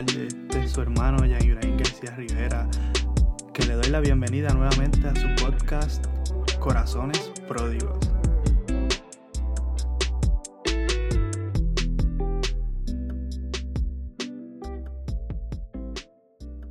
Es su hermano Jan Ibrahim García Rivera, que le doy la bienvenida nuevamente a su podcast Corazones Pródigos.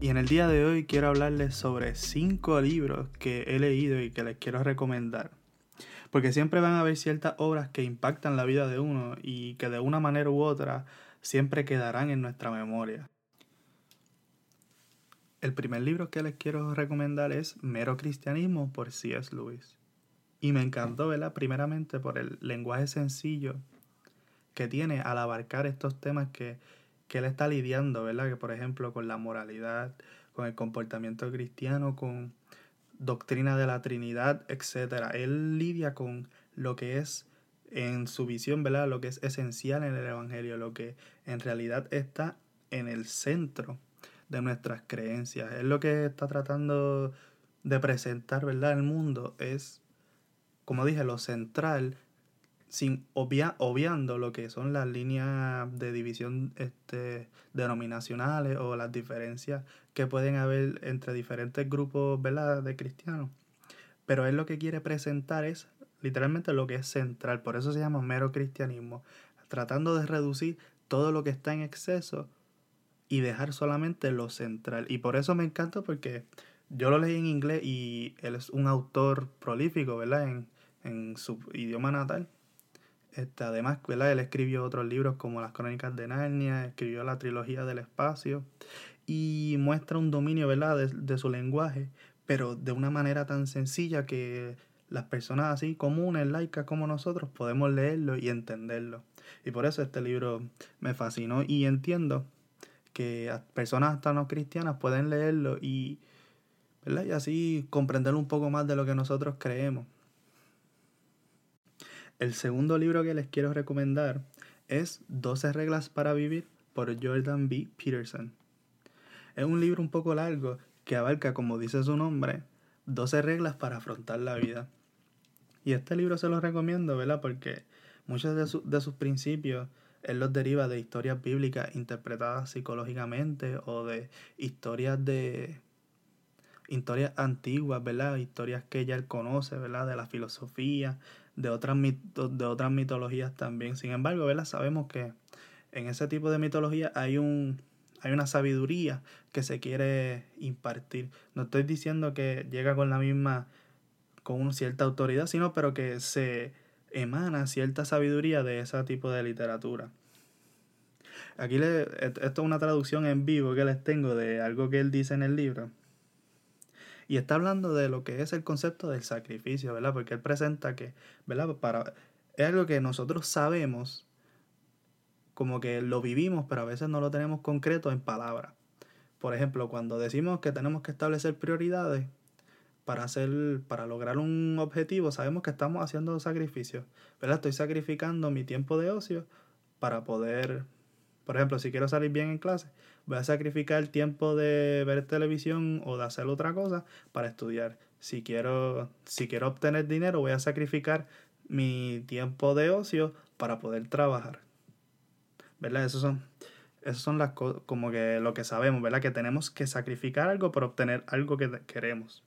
Y en el día de hoy quiero hablarles sobre cinco libros que he leído y que les quiero recomendar. Porque siempre van a haber ciertas obras que impactan la vida de uno y que de una manera u otra siempre quedarán en nuestra memoria. El primer libro que les quiero recomendar es Mero Cristianismo por C.S. Lewis. Y me encantó, ¿verdad? Primeramente por el lenguaje sencillo que tiene al abarcar estos temas que, que él está lidiando, ¿verdad? Que por ejemplo con la moralidad, con el comportamiento cristiano, con doctrina de la Trinidad, etc. Él lidia con lo que es en su visión, ¿verdad? Lo que es esencial en el Evangelio, lo que en realidad está en el centro de nuestras creencias. Es lo que está tratando de presentar, ¿verdad? El mundo es, como dije, lo central, sin obviando lo que son las líneas de división este, denominacionales o las diferencias que pueden haber entre diferentes grupos, ¿verdad? De cristianos. Pero él lo que quiere presentar es literalmente lo que es central, por eso se llama mero cristianismo, tratando de reducir todo lo que está en exceso y dejar solamente lo central. Y por eso me encanta porque yo lo leí en inglés y él es un autor prolífico, ¿verdad? En, en su idioma natal. Este, además, ¿verdad? Él escribió otros libros como Las Crónicas de Narnia, escribió la trilogía del espacio y muestra un dominio, ¿verdad? De, de su lenguaje, pero de una manera tan sencilla que las personas así comunes, laicas como nosotros, podemos leerlo y entenderlo. Y por eso este libro me fascinó y entiendo que personas hasta no cristianas pueden leerlo y, ¿verdad? y así comprender un poco más de lo que nosotros creemos. El segundo libro que les quiero recomendar es 12 reglas para vivir por Jordan B. Peterson. Es un libro un poco largo que abarca, como dice su nombre, 12 reglas para afrontar la vida. Y este libro se lo recomiendo, ¿verdad? Porque muchos de, de sus principios él los deriva de historias bíblicas interpretadas psicológicamente o de historias de historias antiguas, ¿verdad? Historias que ya él conoce, ¿verdad? De la filosofía, de otras, de otras mitologías también. Sin embargo, ¿verdad? Sabemos que en ese tipo de mitología hay un hay una sabiduría que se quiere impartir. No estoy diciendo que llega con la misma con una cierta autoridad, sino pero que se emana cierta sabiduría de ese tipo de literatura. Aquí le, esto es una traducción en vivo que les tengo de algo que él dice en el libro. Y está hablando de lo que es el concepto del sacrificio, ¿verdad? Porque él presenta que, ¿verdad? Para, es algo que nosotros sabemos, como que lo vivimos, pero a veces no lo tenemos concreto en palabras. Por ejemplo, cuando decimos que tenemos que establecer prioridades, para hacer, para lograr un objetivo, sabemos que estamos haciendo sacrificios, ¿verdad? Estoy sacrificando mi tiempo de ocio para poder, por ejemplo, si quiero salir bien en clase, voy a sacrificar el tiempo de ver televisión o de hacer otra cosa para estudiar. Si quiero, si quiero obtener dinero, voy a sacrificar mi tiempo de ocio para poder trabajar. ¿Verdad? Esos son, esos son las cosas, como que lo que sabemos, ¿verdad? Que tenemos que sacrificar algo para obtener algo que queremos.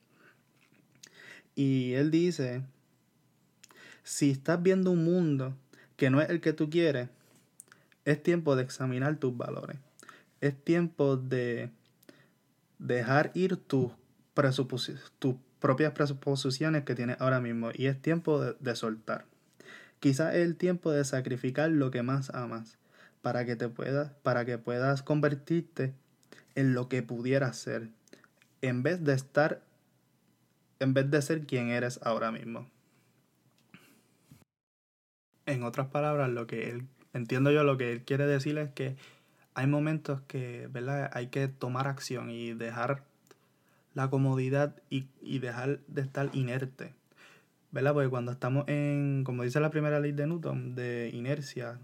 Y él dice, si estás viendo un mundo que no es el que tú quieres, es tiempo de examinar tus valores. Es tiempo de dejar ir tus, tus propias presuposiciones que tienes ahora mismo. Y es tiempo de, de soltar. Quizás es el tiempo de sacrificar lo que más amas para que te puedas, para que puedas convertirte en lo que pudieras ser. En vez de estar en vez de ser quien eres ahora mismo. En otras palabras, lo que él, entiendo yo, lo que él quiere decir es que hay momentos que, ¿verdad? Hay que tomar acción y dejar la comodidad y, y dejar de estar inerte. ¿Verdad? Porque cuando estamos en, como dice la primera ley de Newton, de inercia,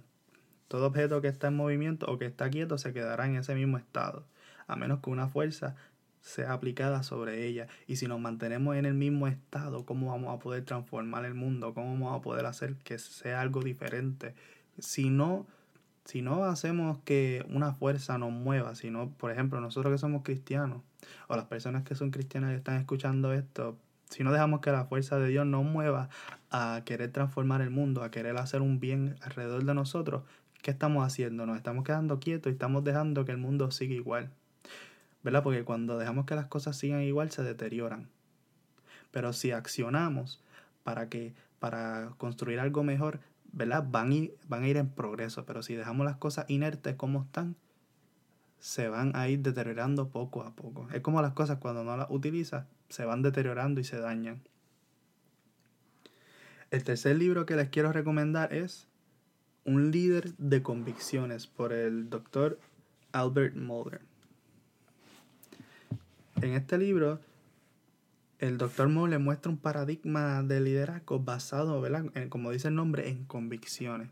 todo objeto que está en movimiento o que está quieto se quedará en ese mismo estado, a menos que una fuerza sea aplicada sobre ella. Y si nos mantenemos en el mismo estado, ¿cómo vamos a poder transformar el mundo? ¿Cómo vamos a poder hacer que sea algo diferente? Si no, si no hacemos que una fuerza nos mueva, sino, por ejemplo, nosotros que somos cristianos, o las personas que son cristianas y están escuchando esto, si no dejamos que la fuerza de Dios nos mueva a querer transformar el mundo, a querer hacer un bien alrededor de nosotros, ¿qué estamos haciendo? Nos estamos quedando quietos y estamos dejando que el mundo siga igual. ¿Verdad? Porque cuando dejamos que las cosas sigan igual se deterioran. Pero si accionamos para que para construir algo mejor, ¿verdad? Van, van a ir en progreso, pero si dejamos las cosas inertes como están, se van a ir deteriorando poco a poco. Es como las cosas cuando no las utilizas, se van deteriorando y se dañan. El tercer libro que les quiero recomendar es Un líder de convicciones por el doctor Albert Mulder. En este libro el doctor Moore le muestra un paradigma de liderazgo basado, ¿verdad? como dice el nombre, en convicciones.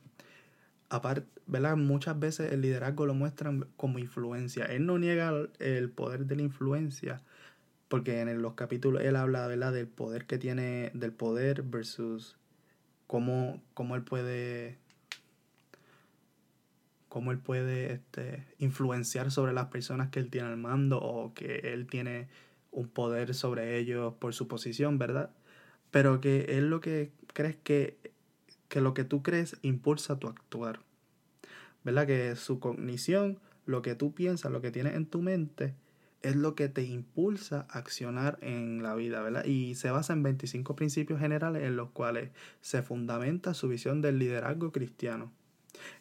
Aparte, ¿verdad? Muchas veces el liderazgo lo muestran como influencia. Él no niega el poder de la influencia, porque en los capítulos él habla, ¿verdad? Del poder que tiene, del poder versus cómo, cómo él puede cómo él puede este, influenciar sobre las personas que él tiene al mando o que él tiene un poder sobre ellos por su posición, ¿verdad? Pero que es lo que crees que, que lo que tú crees impulsa tu actuar. ¿Verdad? Que su cognición, lo que tú piensas, lo que tienes en tu mente, es lo que te impulsa a accionar en la vida, ¿verdad? Y se basa en 25 principios generales en los cuales se fundamenta su visión del liderazgo cristiano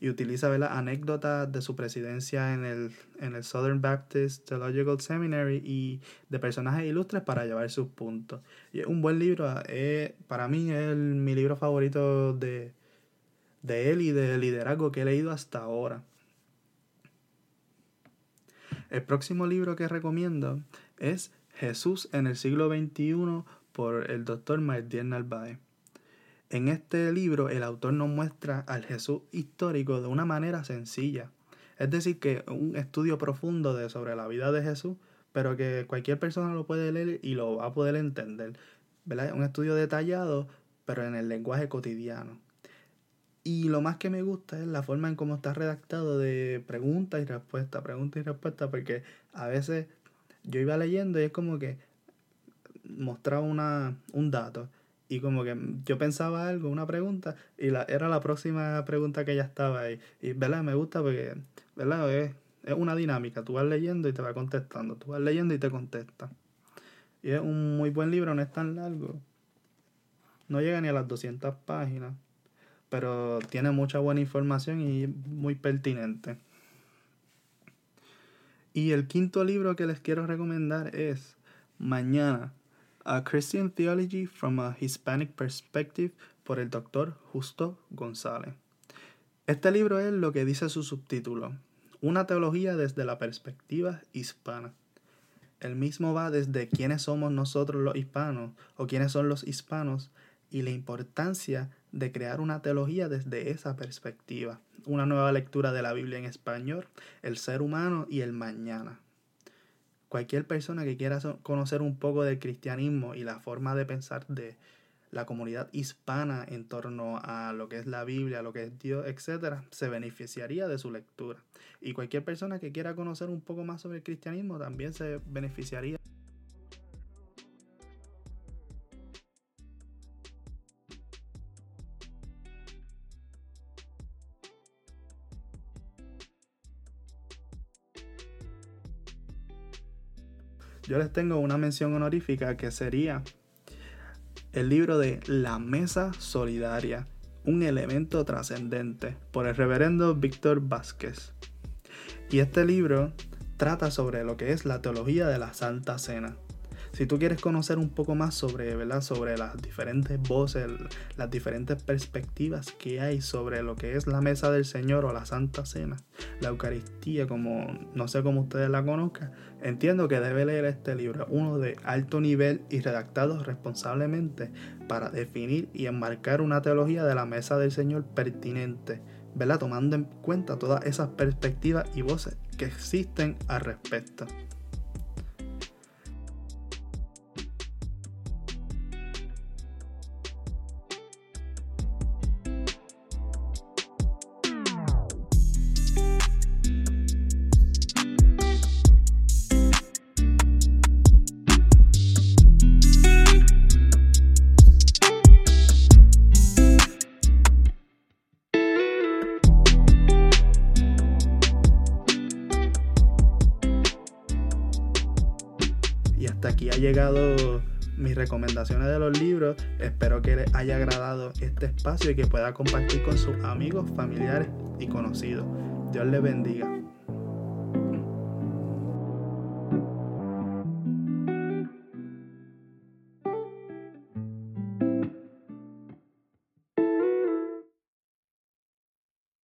y utiliza anécdotas de su presidencia en el, en el Southern Baptist Theological Seminary y de personajes ilustres para llevar sus puntos. Y es un buen libro, eh, para mí es mi libro favorito de, de él y de liderazgo que he leído hasta ahora. El próximo libro que recomiendo es Jesús en el siglo XXI por el doctor Martín Narváez. En este libro el autor nos muestra al Jesús histórico de una manera sencilla. Es decir, que un estudio profundo de, sobre la vida de Jesús, pero que cualquier persona lo puede leer y lo va a poder entender. ¿verdad? Un estudio detallado, pero en el lenguaje cotidiano. Y lo más que me gusta es la forma en cómo está redactado de pregunta y respuesta, pregunta y respuesta, porque a veces yo iba leyendo y es como que mostraba una, un dato y como que yo pensaba algo, una pregunta, y la, era la próxima pregunta que ya estaba ahí. Y, ¿verdad? Me gusta porque, ¿verdad? Es, es una dinámica. Tú vas leyendo y te va contestando. Tú vas leyendo y te contesta. Y es un muy buen libro, no es tan largo. No llega ni a las 200 páginas. Pero tiene mucha buena información y muy pertinente. Y el quinto libro que les quiero recomendar es Mañana a Christian Theology from a Hispanic Perspective por el doctor Justo González. Este libro es lo que dice su subtítulo, una teología desde la perspectiva hispana. El mismo va desde quiénes somos nosotros los hispanos o quiénes son los hispanos y la importancia de crear una teología desde esa perspectiva. Una nueva lectura de la Biblia en español, el ser humano y el mañana cualquier persona que quiera conocer un poco del cristianismo y la forma de pensar de la comunidad hispana en torno a lo que es la Biblia, lo que es Dios, etcétera, se beneficiaría de su lectura. Y cualquier persona que quiera conocer un poco más sobre el cristianismo también se beneficiaría. Yo les tengo una mención honorífica que sería el libro de La Mesa Solidaria, un elemento trascendente, por el reverendo Víctor Vázquez. Y este libro trata sobre lo que es la teología de la Santa Cena. Si tú quieres conocer un poco más sobre, ¿verdad? sobre las diferentes voces, las diferentes perspectivas que hay sobre lo que es la mesa del Señor o la Santa Cena, la Eucaristía, como no sé cómo ustedes la conozcan, entiendo que debe leer este libro, uno de alto nivel y redactado responsablemente para definir y enmarcar una teología de la mesa del Señor pertinente, ¿verdad? tomando en cuenta todas esas perspectivas y voces que existen al respecto. Llegado mis recomendaciones de los libros. Espero que les haya agradado este espacio y que pueda compartir con sus amigos, familiares y conocidos. Dios les bendiga.